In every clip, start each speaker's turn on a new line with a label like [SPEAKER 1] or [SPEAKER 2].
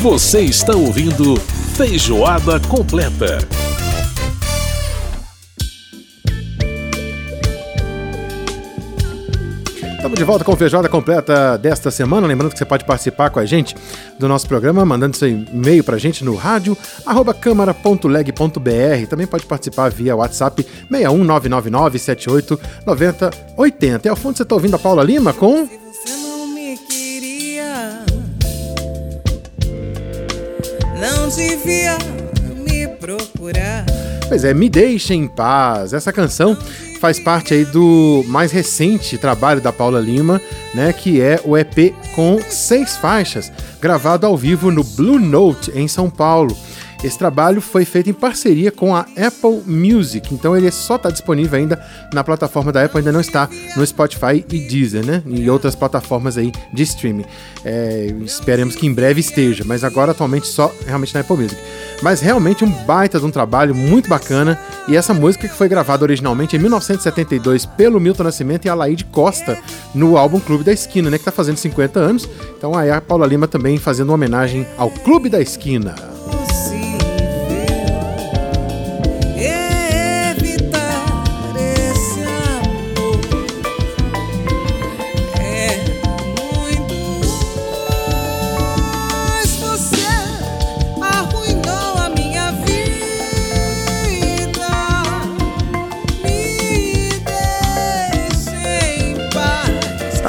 [SPEAKER 1] Você está ouvindo Feijoada Completa.
[SPEAKER 2] Estamos de volta com feijoada completa desta semana. Lembrando que você pode participar com a gente do nosso programa, mandando seu e-mail para a gente no rádio câmara.leg.br. Também pode participar via WhatsApp 61999789080. E ao fundo você está ouvindo a Paula Lima com.
[SPEAKER 3] Devia me procurar.
[SPEAKER 2] Pois é, Me Deixe em Paz. Essa canção faz parte aí do mais recente trabalho da Paula Lima, né, que é o EP com seis faixas, gravado ao vivo no Blue Note em São Paulo. Esse trabalho foi feito em parceria com a Apple Music, então ele só está disponível ainda na plataforma da Apple, ainda não está no Spotify e Deezer, né? E outras plataformas aí de streaming. É, esperemos que em breve esteja, mas agora atualmente só realmente na Apple Music. Mas realmente um baita de um trabalho muito bacana. E essa música que foi gravada originalmente em 1972 pelo Milton Nascimento e a Laide Costa no álbum Clube da Esquina, né? Que está fazendo 50 anos. Então aí a Paula Lima também fazendo uma homenagem ao Clube da Esquina.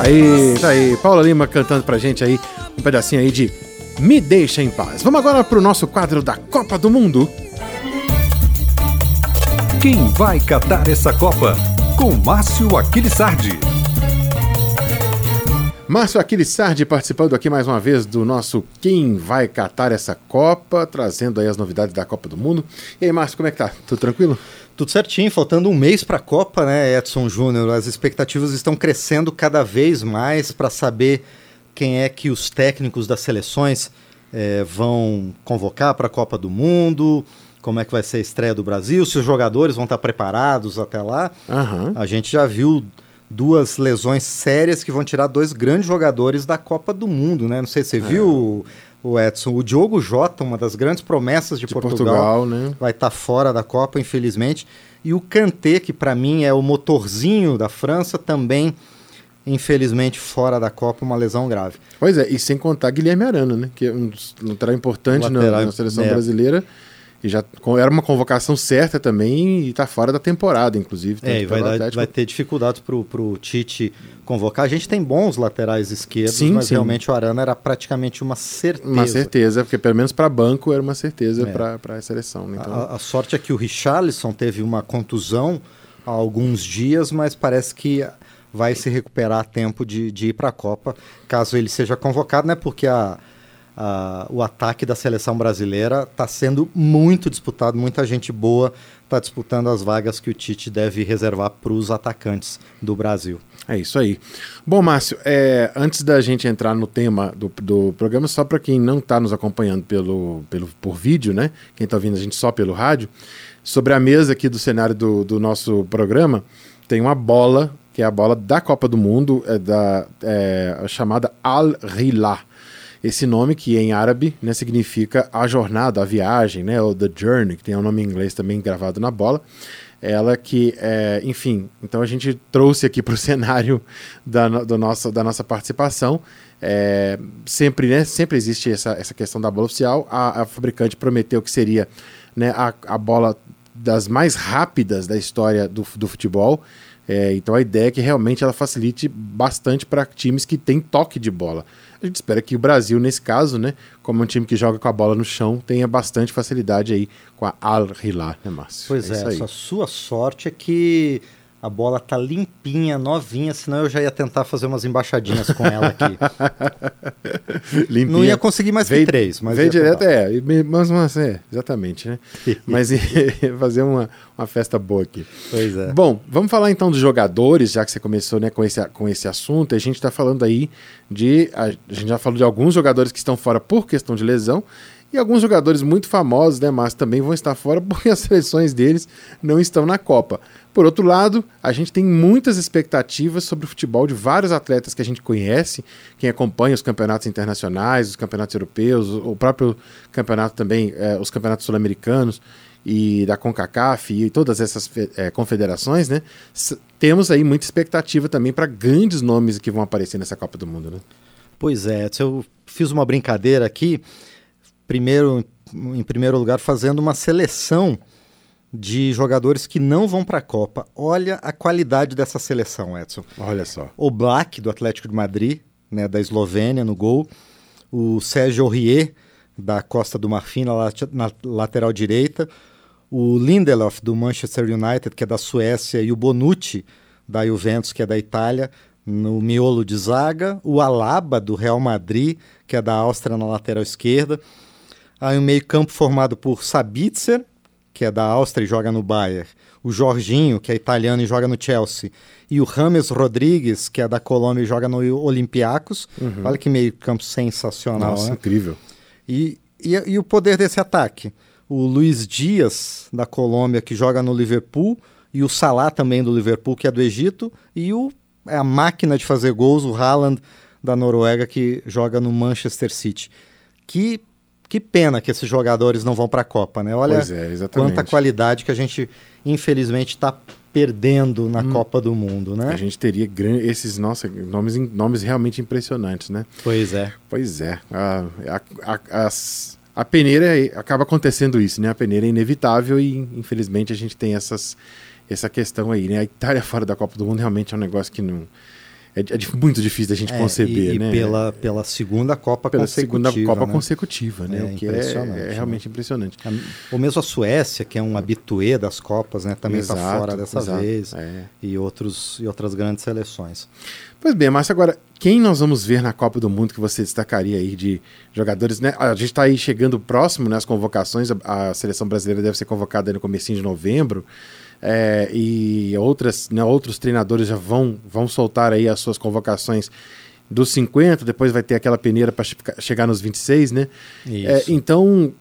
[SPEAKER 2] Aí, tá aí. Paula Lima cantando pra gente aí um pedacinho aí de Me Deixa em Paz. Vamos agora pro nosso quadro da Copa do Mundo.
[SPEAKER 1] Quem vai catar essa Copa? Com Márcio Aquilissardi.
[SPEAKER 2] Márcio Aquilissardi participando aqui mais uma vez do nosso Quem vai catar essa Copa, trazendo aí as novidades da Copa do Mundo. E aí, Márcio, como é que tá? Tudo tranquilo?
[SPEAKER 4] Tudo certinho, faltando um mês para a Copa, né, Edson Júnior? As expectativas estão crescendo cada vez mais para saber quem é que os técnicos das seleções é, vão convocar para a Copa do Mundo, como é que vai ser a estreia do Brasil, se os jogadores vão estar preparados até lá.
[SPEAKER 2] Uhum.
[SPEAKER 4] A gente já viu duas lesões sérias que vão tirar dois grandes jogadores da Copa do Mundo, né? Não sei se você é. viu o Edson. O Diogo Jota, uma das grandes promessas de, de Portugal, Portugal né? vai estar tá fora da Copa, infelizmente. E o Kanté, que para mim é o motorzinho da França, também, infelizmente, fora da Copa, uma lesão grave.
[SPEAKER 2] Pois é, e sem contar Guilherme Arana, né? Que é um lateral importante lateral, na, na, seleção é. brasileira. E já era uma convocação certa também e está fora da temporada, inclusive.
[SPEAKER 4] É, e vai, dar, vai ter dificuldades para o Tite convocar. A gente tem bons laterais esquerdos,
[SPEAKER 2] sim,
[SPEAKER 4] mas
[SPEAKER 2] sim.
[SPEAKER 4] realmente o Arana era praticamente uma certeza.
[SPEAKER 2] Uma certeza, porque pelo menos para banco era uma certeza é. para a seleção. Né? Então...
[SPEAKER 4] A, a, sorte é que o Richarlison teve uma contusão há alguns dias, mas parece que vai se recuperar a tempo de, de ir para a Copa, caso ele seja convocado, né? Porque a Uh, o ataque da seleção brasileira está sendo muito disputado, muita gente boa está disputando as vagas que o Tite deve reservar para os atacantes do Brasil.
[SPEAKER 2] É isso aí. Bom, Márcio, é, antes da gente entrar no tema do, do programa, só para quem não está nos acompanhando pelo, pelo, por vídeo, né? Quem está ouvindo a gente só pelo rádio, sobre a mesa aqui do cenário do, do nosso programa, tem uma bola, que é a bola da Copa do Mundo, é da, é, chamada Al-Hilal esse nome que em árabe né, significa a jornada, a viagem, né, ou the journey, que tem um nome em inglês também gravado na bola. Ela que, é, enfim, então a gente trouxe aqui para o cenário da, do nosso, da nossa participação. É, sempre, né, sempre existe essa, essa questão da bola oficial. A, a fabricante prometeu que seria né, a, a bola das mais rápidas da história do, do futebol. É, então a ideia é que realmente ela facilite bastante para times que têm toque de bola. A gente espera que o Brasil, nesse caso, né, como é um time que joga com a bola no chão, tenha bastante facilidade aí com a Al Hilal, né, Márcio?
[SPEAKER 4] Pois é, é a sua sorte é que a bola tá limpinha, novinha, senão eu já ia tentar fazer umas embaixadinhas com ela aqui. limpinha. Não ia conseguir mais veio, que três, mas.
[SPEAKER 2] Veio direto, é, mas, mas é, exatamente, né? mas fazer uma, uma festa boa aqui.
[SPEAKER 4] Pois é.
[SPEAKER 2] Bom, vamos falar então dos jogadores, já que você começou né, com, esse, com esse assunto. A gente está falando aí de. A, a gente já falou de alguns jogadores que estão fora por questão de lesão E alguns jogadores muito famosos, né, mas também vão estar fora porque as seleções deles não estão na Copa. Por outro lado, a gente tem muitas expectativas sobre o futebol de vários atletas que a gente conhece, quem acompanha os campeonatos internacionais, os campeonatos europeus, o próprio campeonato também, é, os campeonatos sul-americanos e da CONCACAF e todas essas é, confederações, né? Temos aí muita expectativa também para grandes nomes que vão aparecer nessa Copa do Mundo, né?
[SPEAKER 4] Pois é, eu fiz uma brincadeira aqui, primeiro, em primeiro lugar, fazendo uma seleção de jogadores que não vão para a Copa. Olha a qualidade dessa seleção, Edson.
[SPEAKER 2] Olha só.
[SPEAKER 4] O Black, do Atlético de Madrid, né, da Eslovênia, no gol. O Sérgio Aurier, da Costa do Marfim, na, na lateral direita. O Lindelof, do Manchester United, que é da Suécia. E o Bonucci, da Juventus, que é da Itália, no miolo de zaga. O Alaba, do Real Madrid, que é da Áustria, na lateral esquerda. Aí um meio campo formado por Sabitzer, que é da Áustria e joga no Bayern, o Jorginho, que é italiano e joga no Chelsea, e o Rames Rodrigues, que é da Colômbia e joga no Olympiacos. Uhum. Olha que meio campo sensacional,
[SPEAKER 2] Nossa,
[SPEAKER 4] né?
[SPEAKER 2] incrível.
[SPEAKER 4] E, e, e, o poder desse ataque? O Luiz Dias, da Colômbia, que joga no Liverpool, e o Salah também do Liverpool, que é do Egito, e o, é a máquina de fazer gols, o Haaland, da Noruega, que joga no Manchester City. Que que pena que esses jogadores não vão para a Copa, né? Olha
[SPEAKER 2] é,
[SPEAKER 4] quanta qualidade que a gente, infelizmente, está perdendo na hum. Copa do Mundo, né?
[SPEAKER 2] A gente teria esses nossa, nomes, nomes realmente impressionantes, né?
[SPEAKER 4] Pois é.
[SPEAKER 2] Pois é. A, a, a, as, a peneira acaba acontecendo isso, né? A peneira é inevitável e, infelizmente, a gente tem essas, essa questão aí, né? A Itália fora da Copa do Mundo realmente é um negócio que não é, é, muito difícil da gente é, conceber,
[SPEAKER 4] e,
[SPEAKER 2] né?
[SPEAKER 4] E pela, pela segunda Copa
[SPEAKER 2] pela
[SPEAKER 4] consecutiva.
[SPEAKER 2] segunda Copa
[SPEAKER 4] né?
[SPEAKER 2] consecutiva, né? É, o que é, é né? realmente né? impressionante.
[SPEAKER 4] Ou mesmo a Suécia, que é um habituê das Copas, né? Também está fora dessa exato, vez.
[SPEAKER 2] É.
[SPEAKER 4] E, outros, e outras grandes seleções.
[SPEAKER 2] Pois bem, Márcio, agora, quem nós vamos ver na Copa do Mundo que você destacaria aí de jogadores, né? A gente está aí chegando próximo né, convocações, a, a, seleção brasileira deve ser convocada no começo de novembro é, e outras, né, outros treinadores já vão, vão soltar aí as suas convocações dos 50, depois vai ter aquela peneira para chegar nos 26, né? É, então,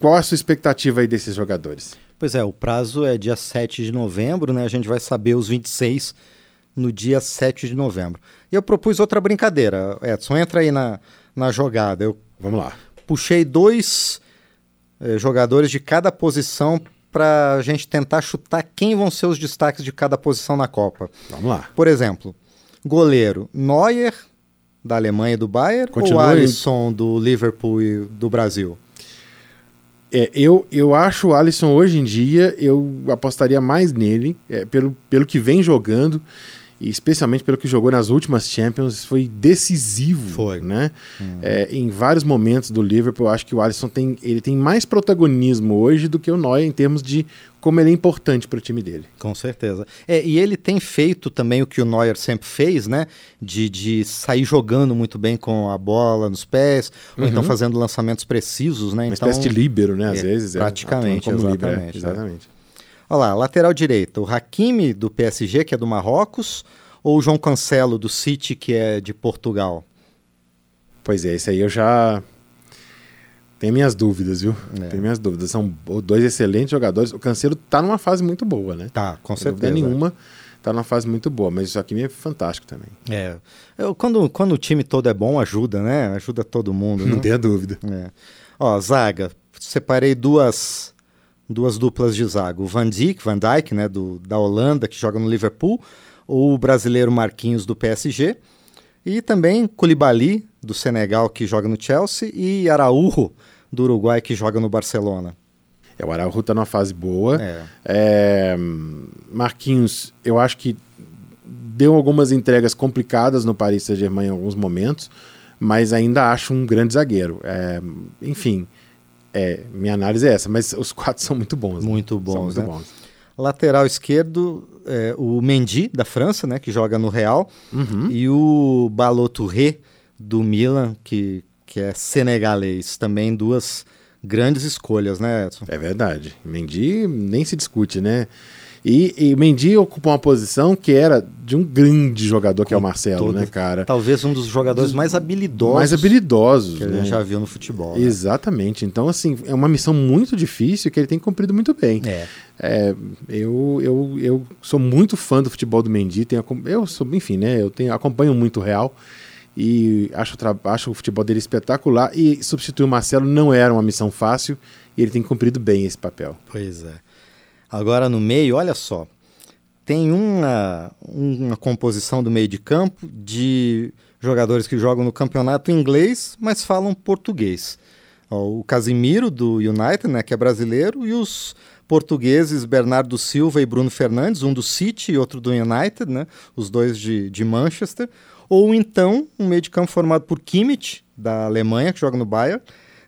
[SPEAKER 2] qual a sua expectativa aí desses jogadores?
[SPEAKER 4] Pois é, o prazo é dia 7 de novembro, né? A gente vai saber os 26 no dia 7 de novembro. E eu propus outra brincadeira, Edson, entra aí na, na jogada. Eu
[SPEAKER 2] Vamos lá.
[SPEAKER 4] Puxei dois eh, jogadores de cada posição para a gente tentar chutar quem vão ser os destaques de cada posição na Copa.
[SPEAKER 2] Vamos lá.
[SPEAKER 4] Por exemplo, goleiro Neuer, da Alemanha e do Bayern,
[SPEAKER 2] Continua
[SPEAKER 4] ou Alisson, do Liverpool e do Brasil?
[SPEAKER 2] É, eu, eu acho o Alisson hoje em dia, eu apostaria mais nele, é, pelo, pelo que vem jogando e especialmente pelo que jogou nas últimas Champions, foi decisivo,
[SPEAKER 4] foi.
[SPEAKER 2] né? Uhum. É, em vários momentos do Liverpool, eu acho que o Alisson tem, ele tem mais protagonismo hoje do que o Neuer em termos de como ele é importante para o time dele.
[SPEAKER 4] Com certeza. É, e ele tem feito também o que o Neuer sempre fez, né? De, de sair jogando muito bem com a bola nos pés, uhum. ou então uhum. fazendo lançamentos precisos, né?
[SPEAKER 2] Uma
[SPEAKER 4] então,
[SPEAKER 2] espécie de líbero, né? Às
[SPEAKER 4] é,
[SPEAKER 2] vezes.
[SPEAKER 4] Praticamente,
[SPEAKER 2] é,
[SPEAKER 4] exatamente.
[SPEAKER 2] Líbero, é, exatamente.
[SPEAKER 4] Olha lá, lateral direita, o Hakimi do PSG, que é do Marrocos, ou o João Cancelo do City, que é de Portugal?
[SPEAKER 2] Pois é, esse aí eu já tenho minhas dúvidas, viu? É. Tenho minhas dúvidas. São dois excelentes jogadores. O Cancelo tá numa fase muito boa, né?
[SPEAKER 4] Tá, com certeza.
[SPEAKER 2] nenhuma tá numa fase muito boa, mas isso aqui é fantástico também.
[SPEAKER 4] É. Eu, quando, quando o time todo é bom, ajuda, né? Ajuda todo mundo.
[SPEAKER 2] Não
[SPEAKER 4] né?
[SPEAKER 2] tenha dúvida.
[SPEAKER 4] É. Ó, zaga. Separei duas duas duplas de zaga. O Van Dijk, Van Dijk, né, do, da Holanda, que joga no Liverpool, ou o brasileiro Marquinhos, do PSG, e também Koulibaly, do Senegal, que joga no Chelsea, e Araújo, do Uruguai, que joga no Barcelona.
[SPEAKER 2] É, o Araújo está numa fase boa.
[SPEAKER 4] É.
[SPEAKER 2] É, Marquinhos, eu acho que deu algumas entregas complicadas no Paris Saint-Germain em alguns momentos, mas ainda acho um grande zagueiro. É, enfim, é, minha análise é essa, mas os quatro são muito bons.
[SPEAKER 4] Né? Muito bons,
[SPEAKER 2] muito
[SPEAKER 4] né?
[SPEAKER 2] bons.
[SPEAKER 4] Lateral esquerdo, é, o Mendy, da França, né, que joga no Real,
[SPEAKER 2] uhum.
[SPEAKER 4] e o Balotouré, do Milan, que, que é senegalês. Também duas grandes escolhas, né, Edson?
[SPEAKER 2] É verdade. Mendy nem se discute, né? E, e o Mendy ocupou uma posição que era de um grande jogador, que é o Marcelo,
[SPEAKER 4] todo-
[SPEAKER 2] né, cara?
[SPEAKER 4] Talvez um dos jogadores mais habilidosos
[SPEAKER 2] Mais habilidosos.
[SPEAKER 4] que a
[SPEAKER 2] né?
[SPEAKER 4] gente já viu no futebol. né?
[SPEAKER 2] Exatamente. Então, assim, é uma missão muito difícil que ele tem cumprido muito bem.
[SPEAKER 4] É.
[SPEAKER 2] É, eu, eu, eu sou muito fã do futebol do Mendy. Tenho, eu sou, enfim, né? Eu tenho, acompanho muito o Real e acho, acho o futebol dele espetacular. E substituir o Marcelo não era uma missão fácil e ele tem cumprido bem esse papel.
[SPEAKER 4] Pois é. Agora no meio, olha só. Tem uma, uma composição do meio de campo de jogadores que jogam no campeonato inglês, mas falam português. Ó, o Casimiro, do United, né, que é brasileiro, e os portugueses Bernardo Silva e Bruno Fernandes, um do City e outro do United, né, os dois de, de Manchester. Ou então um meio de campo formado por Kimmich, da Alemanha, que joga no Bayern,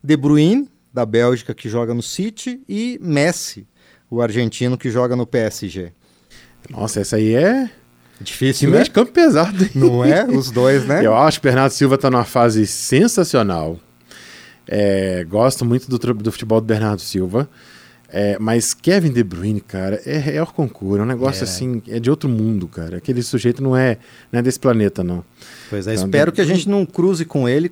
[SPEAKER 4] De Bruyne, da Bélgica, que joga no City, e Messi, o argentino que joga no PSG.
[SPEAKER 2] Nossa, essa aí é
[SPEAKER 4] Difícil, né?
[SPEAKER 2] de campo pesado. hein?
[SPEAKER 4] Não é? Os dois, né?
[SPEAKER 2] Eu acho que o Bernardo Silva está numa fase sensacional. É, gosto muito do, do futebol do Bernardo Silva. É, mas Kevin De Bruyne, cara, é, é concurso, é um negócio
[SPEAKER 4] É.
[SPEAKER 2] assim, é de outro mundo, cara. Aquele sujeito não é, não é desse planeta, não.
[SPEAKER 4] Pois é,
[SPEAKER 2] Então,
[SPEAKER 4] espero que a gente não cruze com ele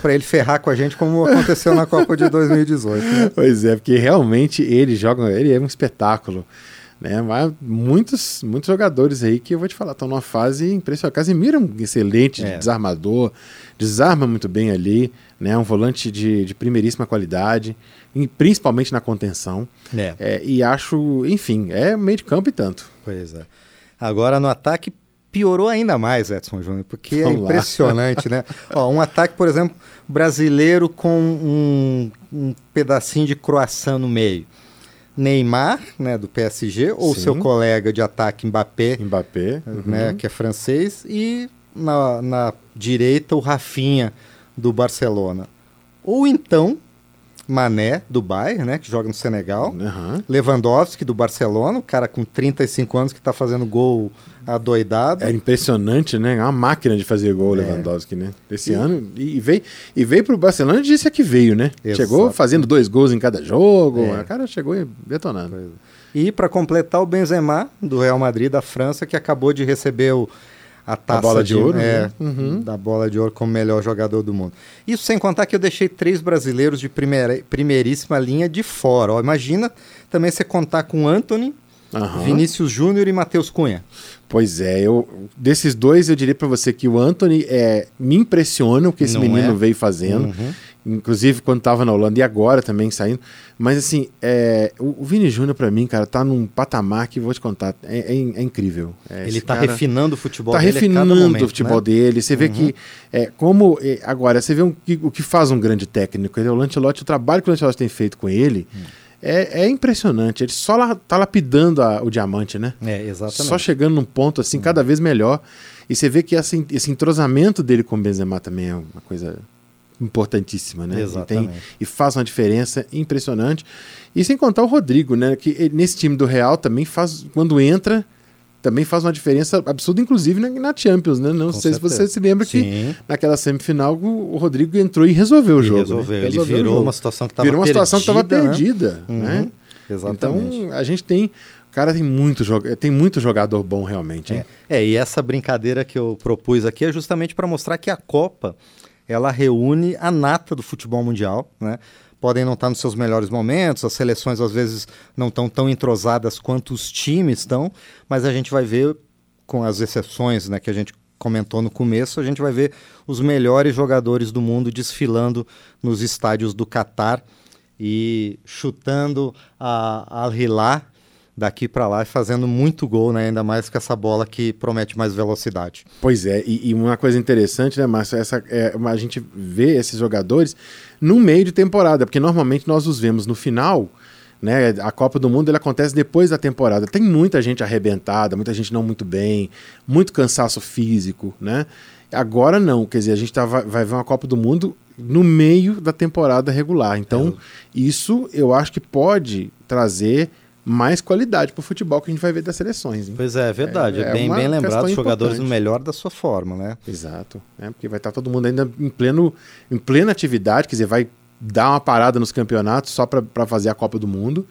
[SPEAKER 4] para ele ferrar com a gente como aconteceu na Copa de 2018. né?
[SPEAKER 2] Pois é, porque realmente ele joga, ele é um espetáculo. Né? Mas muitos, muitos jogadores aí que eu vou te falar, estão numa fase impressionante. Casemiro é um excelente
[SPEAKER 4] É.
[SPEAKER 2] desarmador, desarma muito bem ali, né? um volante de, de primeiríssima qualidade, e principalmente na contenção.
[SPEAKER 4] É,
[SPEAKER 2] É, e acho, enfim, é meio de campo e tanto.
[SPEAKER 4] pois é. Agora no ataque piorou ainda mais, Edson Júnior, porque é
[SPEAKER 2] Vamos lá.
[SPEAKER 4] impressionante, né? Ó, um ataque, por exemplo, brasileiro com um, um pedacinho de croissant no meio. Neymar, né, do PSG, ou
[SPEAKER 2] Sim.
[SPEAKER 4] seu colega de ataque Mbappé,
[SPEAKER 2] Mbappé.
[SPEAKER 4] né,
[SPEAKER 2] uhum.
[SPEAKER 4] que é francês, e na, na direita o Rafinha do Barcelona. Ou então Mané do Bayern, né, que joga no Senegal.
[SPEAKER 2] Aham.
[SPEAKER 4] Lewandowski do Barcelona, o cara com 35 anos que está fazendo gol adoidado.
[SPEAKER 2] É impressionante, né? É uma máquina de fazer gol
[SPEAKER 4] É.
[SPEAKER 2] Lewandowski, né? Esse ano. E, e veio, e veio pro Barcelona e disse que veio, né? Chegou
[SPEAKER 4] Exato.
[SPEAKER 2] fazendo dois gols em cada jogo.
[SPEAKER 4] É.
[SPEAKER 2] O cara chegou detonando.
[SPEAKER 4] E para completar o Benzema do Real Madrid da França, que acabou de receber o, a taça
[SPEAKER 2] bola de ouro,
[SPEAKER 4] é,
[SPEAKER 2] né? Uhum.
[SPEAKER 4] da bola de ouro como melhor jogador do mundo. Isso sem contar que eu deixei três brasileiros de primeira, primeiríssima linha de fora. Ó, imagina também você contar com Anthony,
[SPEAKER 2] Aham.
[SPEAKER 4] Vinícius Júnior e Matheus Cunha.
[SPEAKER 2] Pois é, eu desses dois eu diria pra você que o Anthony é, me impressiona o que esse
[SPEAKER 4] Não
[SPEAKER 2] menino
[SPEAKER 4] é?
[SPEAKER 2] veio fazendo.
[SPEAKER 4] Uhum.
[SPEAKER 2] Inclusive quando tava na Holanda e agora também saindo. Mas assim, é, o, o Vini Júnior pra mim, cara, tá num patamar que vou te contar, é, é é incrível. É,
[SPEAKER 4] Ele está
[SPEAKER 2] cara-
[SPEAKER 4] refinando o futebol
[SPEAKER 2] tá
[SPEAKER 4] dele cada
[SPEAKER 2] refinando
[SPEAKER 4] momento,
[SPEAKER 2] o futebol
[SPEAKER 4] né?
[SPEAKER 2] dele. Você vê que é, como é, agora você vê um- que- o que faz um grande técnico. ele- O Lancelotti, o trabalho que o Lancelotti tem feito com ele
[SPEAKER 4] Hum.
[SPEAKER 2] é, impressionante. Ele só lá, tá lapidando a- o diamante, né?
[SPEAKER 4] É, exatamente.
[SPEAKER 2] Só chegando num ponto assim cada vez melhor. E você vê que essa, esse entrosamento dele com o Benzema também é uma coisa importantíssima, né?
[SPEAKER 4] Exatamente.
[SPEAKER 2] E, tem- e faz uma diferença impressionante. E sem contar o Rodrigo, né? Que ele- nesse time do Real também faz, quando entra, também faz uma diferença absurda, inclusive na, na Champions, né? Não
[SPEAKER 4] Com
[SPEAKER 2] sei se
[SPEAKER 4] certeza.
[SPEAKER 2] você se lembra que
[SPEAKER 4] Sim.
[SPEAKER 2] naquela semifinal o, Rodrigo entrou e resolveu o jogo. né?
[SPEAKER 4] resolveu. Ele
[SPEAKER 2] Resolveu o
[SPEAKER 4] virou uma situação que estava
[SPEAKER 2] Virou uma situação que estava
[SPEAKER 4] perdida,
[SPEAKER 2] perdida,
[SPEAKER 4] Uhum.
[SPEAKER 2] né?
[SPEAKER 4] Exatamente.
[SPEAKER 2] Então a gente tem, o cara tem muito, joga- tem muito jogador bom realmente.
[SPEAKER 4] É, é, e essa brincadeira que eu propus aqui é justamente para mostrar que a Copa ela reúne a nata do futebol mundial, né? Podem não estar nos seus melhores momentos, as seleções às vezes não estão tão entrosadas quanto os times estão, mas a gente vai ver, com as exceções né, que a gente comentou no começo, a gente vai ver os melhores jogadores do mundo desfilando nos estádios do Catar e chutando a Al-Hilal daqui para lá e fazendo muito gol, né? ainda mais com essa bola que promete mais velocidade.
[SPEAKER 2] Pois é, e, e uma coisa interessante, né, Márcio? Essa, é, a gente vê esses jogadores no meio de temporada, porque normalmente nós os vemos no final. Né, a Copa do Mundo ele acontece depois da temporada. Tem muita gente arrebentada, muita gente não muito bem, muito cansaço físico, né? Agora não, quer dizer, a gente tá, vai, vai ver uma Copa do Mundo no meio da temporada regular. Então, isso eu acho que pode trazer mais qualidade para o futebol que a gente vai ver das seleções. hein?
[SPEAKER 4] Pois é, verdade.
[SPEAKER 2] É- é
[SPEAKER 4] bem, bem lembrado, os jogadores no melhor da sua forma, né?
[SPEAKER 2] Exato, né? porque vai estar todo mundo ainda em, pleno, em plena atividade, quer dizer, vai dar uma parada nos campeonatos só para fazer a Copa do Mundo.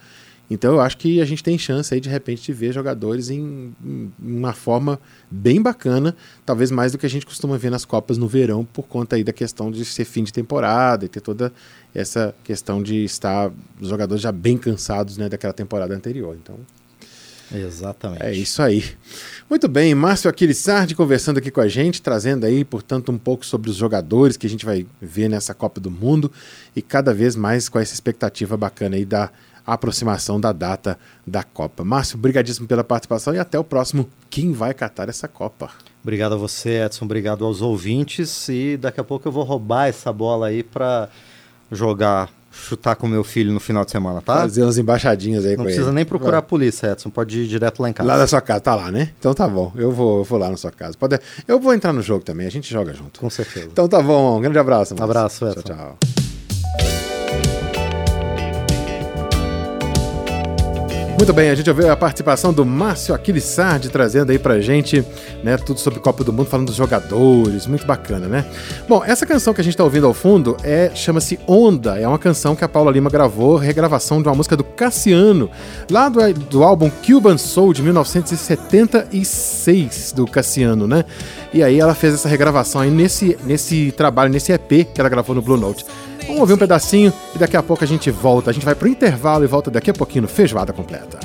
[SPEAKER 2] Então eu acho que a gente tem chance aí de repente de ver jogadores em, em uma forma bem bacana, talvez mais do que a gente costuma ver nas Copas no verão, por conta aí da questão de ser fim de temporada e ter toda essa questão de estar os jogadores já bem cansados né, daquela temporada anterior. Então
[SPEAKER 4] Exatamente.
[SPEAKER 2] é isso aí. Muito bem, Márcio Aquilissardi conversando aqui com a gente, trazendo aí, portanto, um pouco sobre os jogadores que a gente vai ver nessa Copa do Mundo e cada vez mais com essa expectativa bacana aí da aproximação da data da Copa. Márcio, brigadíssimo pela participação e até o próximo Quem vai catar essa Copa?
[SPEAKER 4] Obrigado a você, Edson. Obrigado aos ouvintes. E daqui a pouco eu vou roubar essa bola aí para jogar, chutar com meu filho no final de semana, tá?
[SPEAKER 2] Fazer umas embaixadinhas aí
[SPEAKER 4] Não precisa
[SPEAKER 2] ele.
[SPEAKER 4] nem procurar a polícia, Edson. Pode ir direto lá em casa.
[SPEAKER 2] Lá na sua casa, tá lá, né? Então tá bom, eu vou, eu vou lá na sua casa. Pode... Eu vou entrar no jogo também, a gente joga junto.
[SPEAKER 4] Com certeza.
[SPEAKER 2] Então tá bom, um grande abraço. Márcio.
[SPEAKER 4] Abraço, Edson.
[SPEAKER 2] Tchau, tchau. Muito bem, a gente ouviu a participação do Márcio Aquilissardi trazendo aí pra gente, né, tudo sobre Copa do Mundo, falando dos jogadores, muito bacana, né? Bom, essa canção que a gente tá ouvindo ao fundo é chama-se Onda, é uma canção que a Paula Lima gravou, regravação de uma música do Cassiano, lá do, do álbum Cuban Soul de 1976 do Cassiano, né? E aí ela fez essa regravação aí nesse, nesse trabalho, nesse EP que ela gravou no Blue Note. Vamos ouvir um pedacinho e daqui a pouco a gente volta. A gente vai pro intervalo e volta daqui a pouquinho no Feijoada Completa.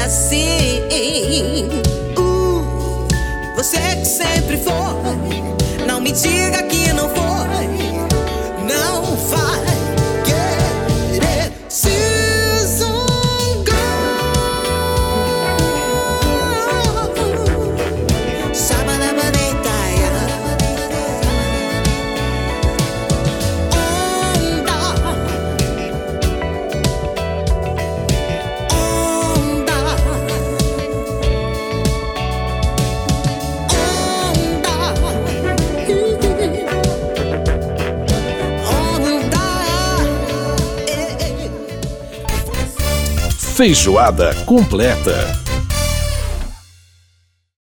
[SPEAKER 3] É assim. Uh, você que sempre foi, não me diga que
[SPEAKER 1] Feijoada completa.